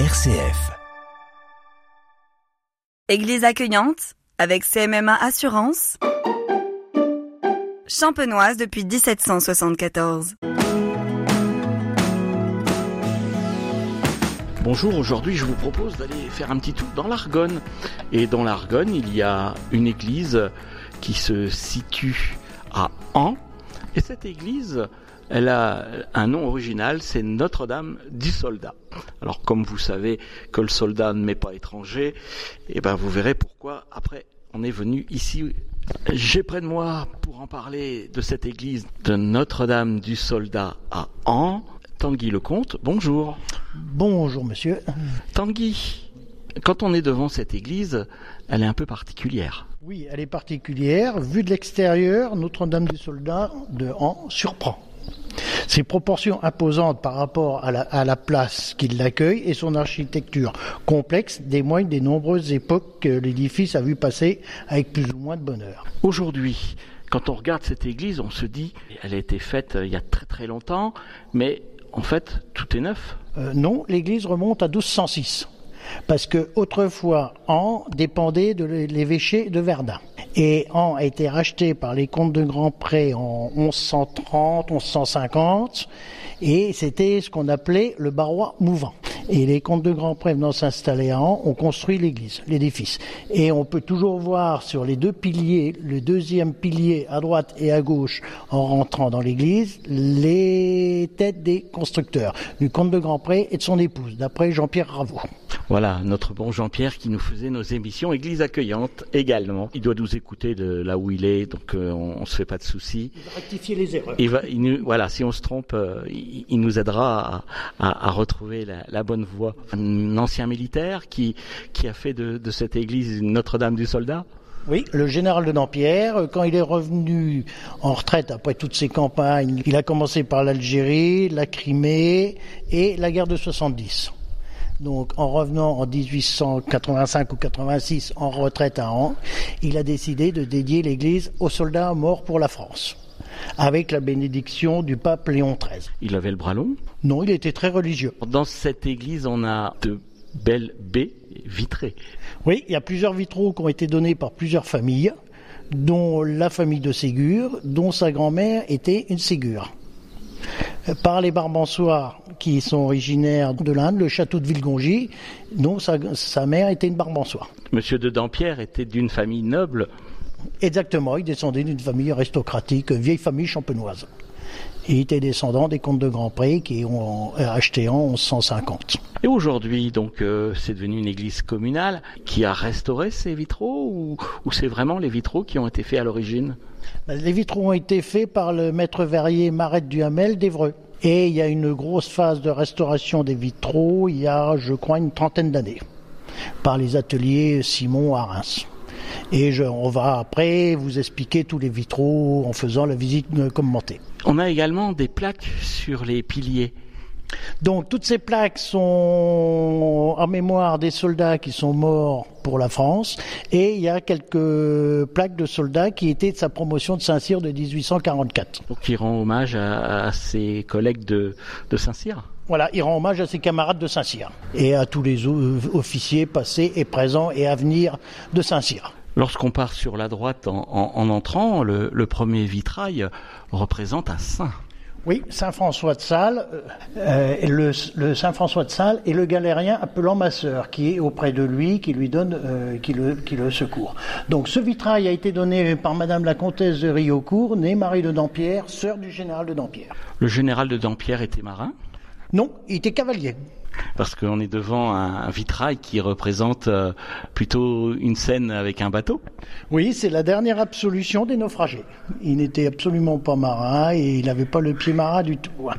RCF. Église accueillante avec CMMA Assurance. Champenoise depuis 1774. Bonjour, aujourd'hui je vous propose d'aller faire un petit tour dans l'Argonne. Et dans l'Argonne, il y a une église qui se situe à An. Et cette église, elle a un nom original, c'est Notre-Dame du Soldat. Alors comme vous savez que le soldat ne m'est pas étranger, et ben vous verrez pourquoi après on est venu ici. J'ai près de moi pour en parler de cette église de Notre-Dame du Soldat à An, Tanguy Lecomte. Bonjour. Bonjour monsieur. Tanguy, quand on est devant cette église, elle est un peu particulière. Oui, elle est particulière. Vue de l'extérieur, Notre-Dame du Soldat de An surprend. Ses proportions imposantes par rapport à la, à la place qui l'accueille et son architecture complexe témoignent des nombreuses époques que l'édifice a vu passer avec plus ou moins de bonheur. Aujourd'hui, quand on regarde cette église, on se dit, elle a été faite euh, il y a très très longtemps, mais en fait, tout est neuf. Euh, non, l'église remonte à 1206 parce que autrefois An dépendait de l'évêché de Verdun. Et An a été racheté par les comtes de Grand Pré en 1130, 1150, et c'était ce qu'on appelait le barois mouvant. Et les comtes de Grand Pré venant s'installer à An ont construit l'église, l'édifice. Et on peut toujours voir sur les deux piliers, le deuxième pilier à droite et à gauche, en rentrant dans l'église, les têtes des constructeurs, du comte de Grand Pré et de son épouse, d'après Jean-Pierre Ravoux. Voilà, notre bon Jean-Pierre qui nous faisait nos émissions Église accueillante également. Il doit nous écouter de là où il est, donc euh, on, on se fait pas de soucis. Il va rectifier les erreurs. Il va, il nous, voilà, si on se trompe, euh, il, il nous aidera à, à, à retrouver la, la, bonne voie. Un ancien militaire qui, qui a fait de, de cette église Notre-Dame du Soldat? Oui, le général de Dampierre, quand il est revenu en retraite après toutes ses campagnes, il a commencé par l'Algérie, la Crimée et la guerre de 70. Donc, en revenant en 1885 ou 86 en retraite à An, il a décidé de dédier l'église aux soldats morts pour la France, avec la bénédiction du pape Léon XIII. Il avait le bras long? Non, il était très religieux. Dans cette église, on a de belles baies vitrées. Oui, il y a plusieurs vitraux qui ont été donnés par plusieurs familles, dont la famille de Ségur, dont sa grand-mère était une Ségur par les Barbançois qui sont originaires de l'Inde, le château de Villegongy, dont sa, sa, mère était une Barbançois. Monsieur de Dampierre était d'une famille noble Exactement, il descendait d'une famille aristocratique, vieille famille champenoise. Il était descendant des comtes de Grand Pré qui ont acheté en 1150. Et aujourd'hui, donc, euh, c'est devenu une église communale qui a restauré ces vitraux ou, ou c'est vraiment les vitraux qui ont été faits à l'origine? Les vitraux ont été faits par le maître verrier Marette Duhamel d'Evreux. Et il y a une grosse phase de restauration des vitraux il y a, je crois, une trentaine d'années par les ateliers Simon à Reims. Et je, on va après vous expliquer tous les vitraux en faisant la visite commentée. On a également des plaques sur les piliers. Donc toutes ces plaques sont en mémoire des soldats qui sont morts pour la France et il y a quelques plaques de soldats qui étaient de sa promotion de Saint-Cyr de 1844. Donc qui rend hommage à, à ses collègues de, de Saint-Cyr voilà, il rend hommage à ses camarades de Saint-Cyr et à tous les officiers passés et présents et à venir de Saint-Cyr. Lorsqu'on part sur la droite en, en, en entrant, le, le, premier vitrail représente un saint. Oui, Saint François de Sales, euh, le, le, Saint François de Sales et le galérien appelant ma sœur, qui est auprès de lui, qui lui donne, euh, qui, le, qui le secourt. Donc ce vitrail a été donné par Madame la comtesse de Riocourt, née Marie de Dampierre, sœur du général de Dampierre. Le général de Dampierre était marin? Non, il était cavalier parce qu'on est devant un, vitrail qui représente euh, plutôt une scène avec un bateau. Oui, c'est la dernière absolution des naufragés. Il n'était absolument pas marin et il n'avait pas le pied marin du tout.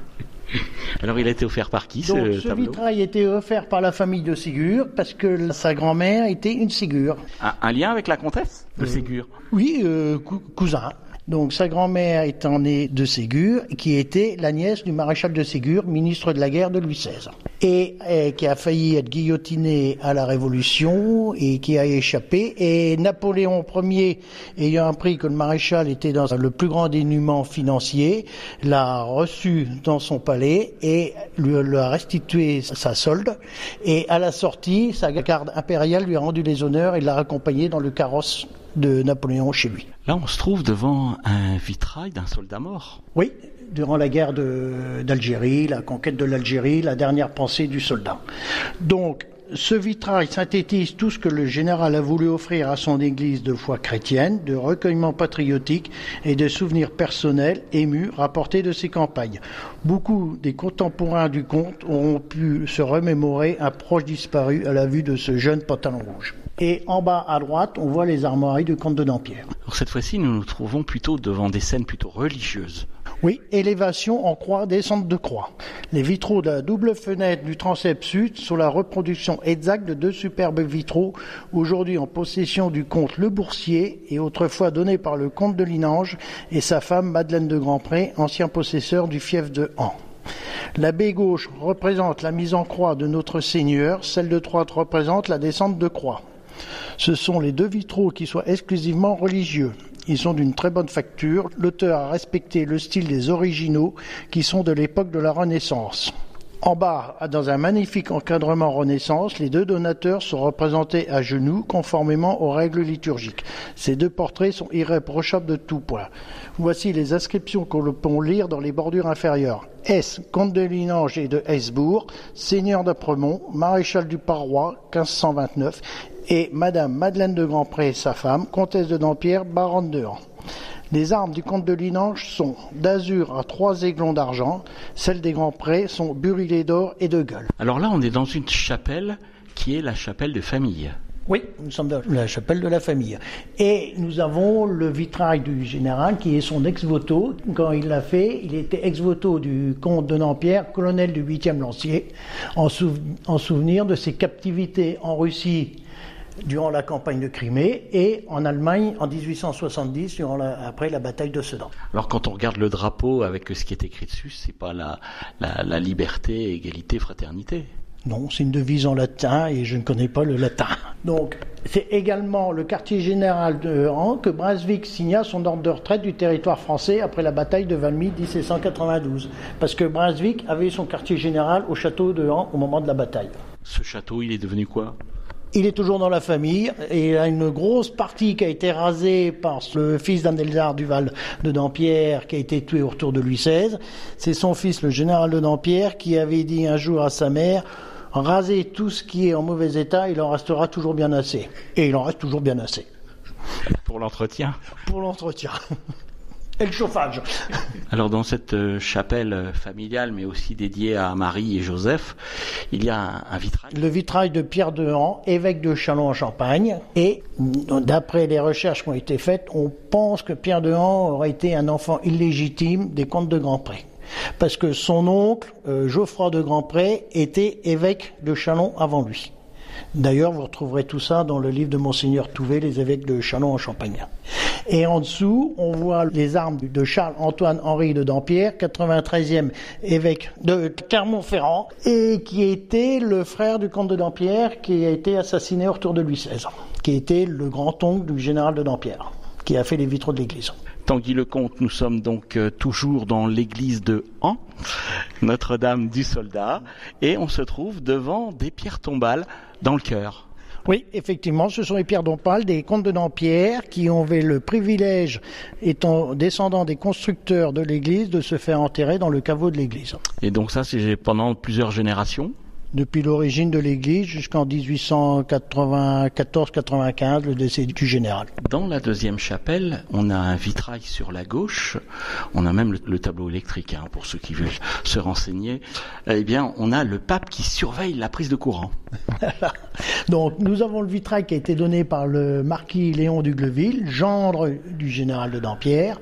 Alors il a été offert par qui Donc, ce, ce tableau vitrail a été offert par la famille de Ségur parce que sa grand-mère était une Ségur. Un, un, lien avec la comtesse de Ségur? Oui, euh, cousin. Donc sa grand-mère étant née de Ségur, qui était la nièce du maréchal de Ségur, ministre de la guerre de Louis XVI, et, qui a failli être guillotiné à la Révolution et qui a échappé. Et Napoléon Ier, ayant appris que le maréchal était dans le plus grand dénuement financier, l'a reçu dans son palais et lui a restitué sa solde. Et à la sortie, sa garde impériale lui a rendu les honneurs et l'a accompagné dans le carrosse de Napoléon chez lui. Là, on se trouve devant un vitrail d'un soldat mort. Oui, durant la guerre d'Algérie, la conquête de l'Algérie, la dernière pensée du soldat. Donc, ce vitrail synthétise tout ce que le général a voulu offrir à son église de foi chrétienne, de recueillement patriotique et de souvenirs personnels émus rapportés de ses campagnes. Beaucoup des contemporains du comte auront pu se remémorer un proche disparu à la vue de ce jeune pantalon rouge. Et en bas à droite, on voit les armoiries du comte de Dampierre. Alors cette fois-ci, nous nous trouvons plutôt devant des scènes plutôt religieuses. Oui, élévation en croix, descente de croix. Les vitraux de la double fenêtre du transept sud sont la reproduction exacte de deux superbes vitraux, aujourd'hui en possession du comte Le Boursier et autrefois donnés par le comte de Linange et sa femme Madeleine de Grandpré, ancien possesseur du fief de Han. La baie gauche représente la mise en croix de notre Seigneur, celle de droite représente la descente de croix. Ce sont les deux vitraux qui soient exclusivement religieux. Ils sont d'une très bonne facture. L'auteur a respecté le style des originaux qui sont de l'époque de la Renaissance. En bas, dans un magnifique encadrement Renaissance, les deux donateurs sont représentés à genoux conformément aux règles liturgiques. Ces deux portraits sont irréprochables de tout point. Voici les inscriptions que l'on peut lire dans les bordures inférieures. S, comte de Linange et de Hesbourg, seigneur d'Apremont, maréchal du Parois, 1529, et Madame Madeleine de Grandpré, sa femme, comtesse de Dampierre, baronne de Han. Les armes du comte de Linange sont d'azur à trois aiglons d'argent, celles des Grands-Prés sont burilées d'or et de gueule. Alors là, on est dans une chapelle qui est la chapelle de famille. Oui, nous sommes dans la chapelle de la famille. Et nous avons le vitrail du général qui est son ex-voto. Quand il l'a fait, il était ex-voto du comte de Nampierre, colonel du 8e lancier, en, en souvenir de ses captivités en Russie durant la campagne de Crimée et en Allemagne en 1870 durant après la bataille de Sedan. Alors quand on regarde le drapeau avec ce qui est écrit dessus, c'est pas la, la, liberté, égalité, fraternité. Non, c'est une devise en latin et je ne connais pas le latin. Donc, c'est également le quartier général de Han que Brunswick signa son ordre de retraite du territoire français après la bataille de Valmy 1792. Parce que Brunswick avait son quartier général au château de Han au moment de la bataille. Ce château, il est devenu quoi? Il est toujours dans la famille et il a une grosse partie qui a été rasée par le fils d'Andelzard Duval de Dampierre qui a été tué autour de Louis XVI. C'est son fils, le général de Dampierre, qui avait dit un jour à sa mère Rasez tout ce qui est en mauvais état, il en restera toujours bien assez. Et il en reste toujours bien assez. Pour l'entretien Pour l'entretien et le chauffage. Alors dans cette euh, chapelle euh, familiale, mais aussi dédiée à Marie et Joseph, il y a un, vitrail. Le vitrail de Pierre de Han, évêque de Châlons en Champagne. Et d'après les recherches qui ont été faites, on pense que Pierre de Han aurait été un enfant illégitime des comtes de Grandpré. Parce que son oncle, euh, Geoffroy de Grandpré, était évêque de Châlons avant lui. D'ailleurs, vous retrouverez tout ça dans le livre de Monseigneur Touvet, les évêques de Châlons en Champagne. Et en dessous, on voit les armes de Charles-Antoine-Henri de Dampierre, 93e évêque de Clermont-Ferrand, et qui était le frère du comte de Dampierre qui a été assassiné autour de Louis XVI, qui était le grand-oncle du général de Dampierre, qui a fait les vitraux de l'église. Tanguy Lecomte, nous sommes donc euh, toujours dans l'église de Han, Notre-Dame du Soldat, et on se trouve devant des pierres tombales dans le cœur. Oui, effectivement, ce sont les pierres tombales des comtes de Dampierre qui ont eu le privilège, étant descendants des constructeurs de l'église, de se faire enterrer dans le caveau de l'église. Et donc ça, c'est pendant plusieurs générations depuis l'origine de l'Église jusqu'en 1894-95, le décès du général. Dans la deuxième chapelle, on a un vitrail sur la gauche, on a même le, tableau électrique hein, pour ceux qui veulent se renseigner. Eh bien, on a le pape qui surveille la prise de courant. Donc, nous avons le vitrail qui a été donné par le marquis Léon Gleville, gendre du général de Dampierre,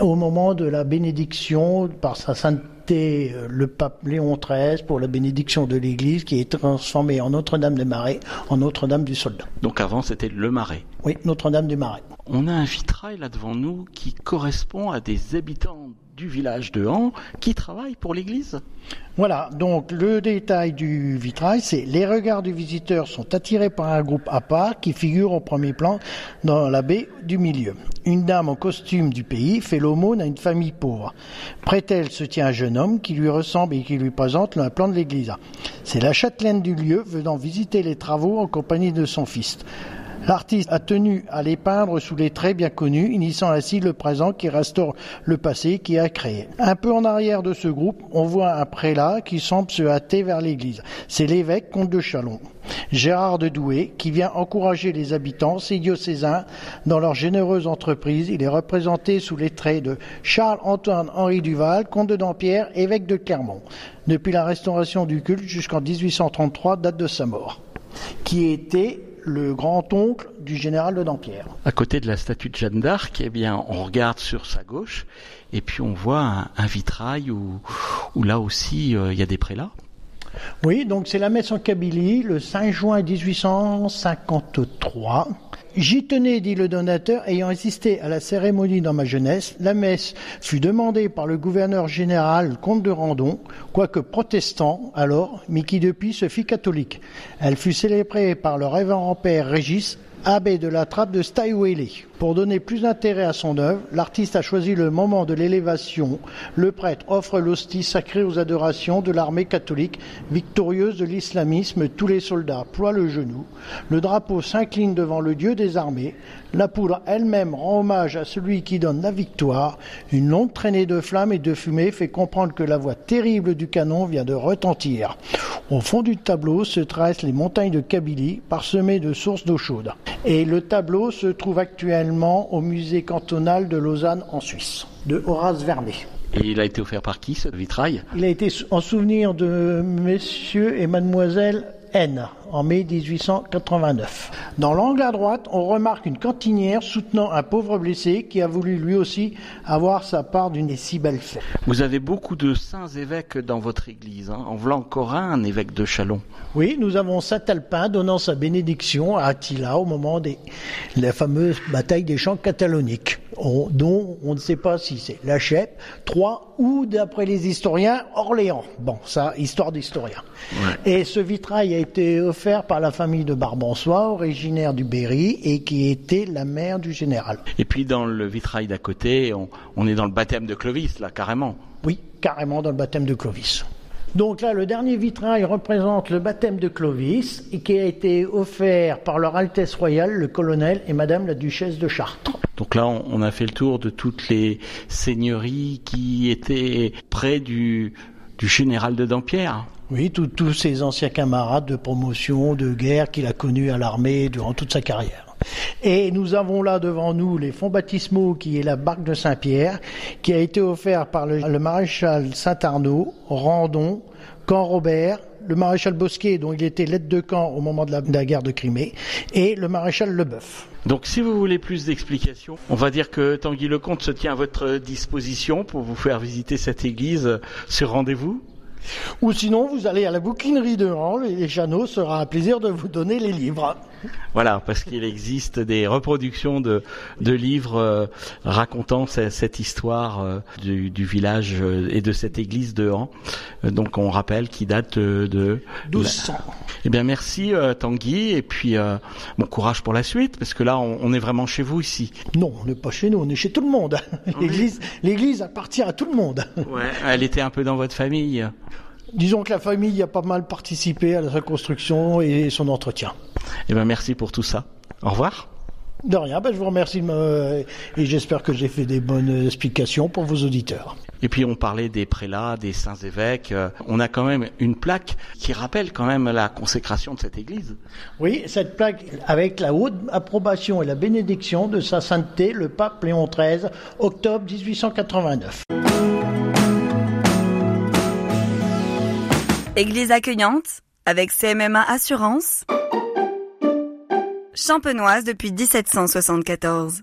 au moment de la bénédiction par sa sainte invité euh, le pape Léon XIII pour la bénédiction de l'église qui est transformée en Notre-Dame des Marais, en Notre-Dame du Soldat. Donc avant c'était le Marais. Oui, Notre-Dame des Marais. On a un vitrail là devant nous qui correspond à des habitants du village de Han qui travaillent pour l'église. Voilà, donc le détail du vitrail, c'est les regards du visiteur sont attirés par un groupe à part qui figure au premier plan dans la baie du milieu. Une dame en costume du pays fait l'aumône à une famille pauvre. Près d'elle se tient un jeune homme qui lui ressemble et qui lui présente le plan de l'église. C'est la châtelaine du lieu venant visiter les travaux en compagnie de son fils. L'artiste a tenu à les peindre sous les traits bien connus, initiant ainsi le présent qui restaure le passé qui a créé. Un peu en arrière de ce groupe, on voit un prélat qui semble se hâter vers l'église. C'est l'évêque comte de Chalon. Gérard de Douai, qui vient encourager les habitants, ses diocésains, dans leur généreuse entreprise. Il est représenté sous les traits de Charles-Antoine Henri Duval, comte de Dampierre, évêque de Clermont, depuis la restauration du culte jusqu'en 1833, date de sa mort, qui était le grand-oncle du général de Dampierre. À côté de la statue de Jeanne d'Arc, eh bien, on regarde sur sa gauche et puis on voit un, vitrail où, où, là aussi euh, il y a des prélats. Oui, donc c'est la messe en Kabylie le 5 juin 1853 J'y tenais, dit le donateur, ayant assisté à la cérémonie dans ma jeunesse. La messe fut demandée par le gouverneur général, comte de Randon, quoique protestant alors, mais qui depuis se fit catholique. Elle fut célébrée par le révérend père Régis, abbé de la trappe de Staiwele. Pour donner plus d'intérêt à son œuvre, l'artiste a choisi le moment de l'élévation. Le prêtre offre l'hostie sacrée aux adorations de l'armée catholique victorieuse de l'islamisme. Tous les soldats ploient le genou. Le drapeau s'incline devant le Dieu des armées. La poudre elle-même rend hommage à celui qui donne la victoire. Une longue traînée de flammes et de fumée fait comprendre que la voix terrible du canon vient de retentir. Au fond du tableau se tracent les montagnes de Kabylie parsemées de sources d'eau chaude. Et le tableau se trouve actuellement au musée cantonal de Lausanne en Suisse, de Horace Vernet. Et il a été offert par qui ce vitrail? Il a été en souvenir de messieurs et mademoiselle N en mai 1889. Dans l'angle à droite, on remarque une cantinière soutenant un pauvre blessé qui a voulu lui aussi avoir sa part d'une si belle fête. Vous avez beaucoup de saints évêques dans votre église. Hein. En voilà encore un, évêque de Chalon. Oui, nous avons Saint-Alpin donnant sa bénédiction à Attila au moment de la fameuse bataille des champs cataloniques, dont on ne sait pas si c'est la Chèpe, Troyes ou, d'après les historiens, Orléans. Bon, ça, histoire d'historien. Et ce vitrail a été offert par la famille de Barbançois, originaire du Berry, et qui était la mère du général. Et puis dans le vitrail d'à côté, on, on est dans le baptême de Clovis, là, carrément. Oui, carrément dans le baptême de Clovis. Donc là, le dernier vitrail représente le baptême de Clovis et qui a été offert par leur Altesse royale, le colonel et Madame la Duchesse de Chartres. Donc là, on a fait le tour de toutes les seigneuries qui étaient près du, général de Dampierre. Oui, tous ses anciens camarades de promotion, de guerre qu'il a connus à l'armée durant toute sa carrière. Et nous avons là devant nous les fonds baptismaux qui est la barque de Saint-Pierre, qui a été offert par le, maréchal Saint-Arnaud, Randon, Camp Robert, le maréchal Bosquet, dont il était l'aide de camp au moment de la, de la, guerre de Crimée, et le maréchal Leboeuf. Donc si vous voulez plus d'explications, on va dire que Tanguy Lecomte se tient à votre disposition pour vous faire visiter cette église sur rendez-vous. Ou sinon, vous allez à la bouquinerie de Rang et Jeannot sera un plaisir de vous donner les livres. Voilà, parce qu'il existe des reproductions de, de livres euh, racontant cette histoire euh, du, du, village euh, et de cette église de Han. donc on rappelle qu'il date de... 1200. Eh bien merci Tanguy, et puis bon courage pour la suite, parce que là on, on est vraiment chez vous ici. Non, on n'est pas chez nous, on est chez tout le monde. L'église, l'église appartient à tout le monde. Ouais, elle était un peu dans votre famille. Disons que la famille a pas mal participé à la reconstruction et son entretien. Eh ben merci pour tout ça. Au revoir. De rien, ben je vous remercie me... et j'espère que j'ai fait des bonnes explications pour vos auditeurs. Et puis on parlait des prélats, des saints évêques. On a quand même une plaque qui rappelle quand même la consécration de cette église. Oui, cette plaque avec la haute approbation et la bénédiction de sa sainteté, le pape Léon XIII, octobre 1889. Église accueillante avec CMMA Assurance. Champenoise depuis 1774.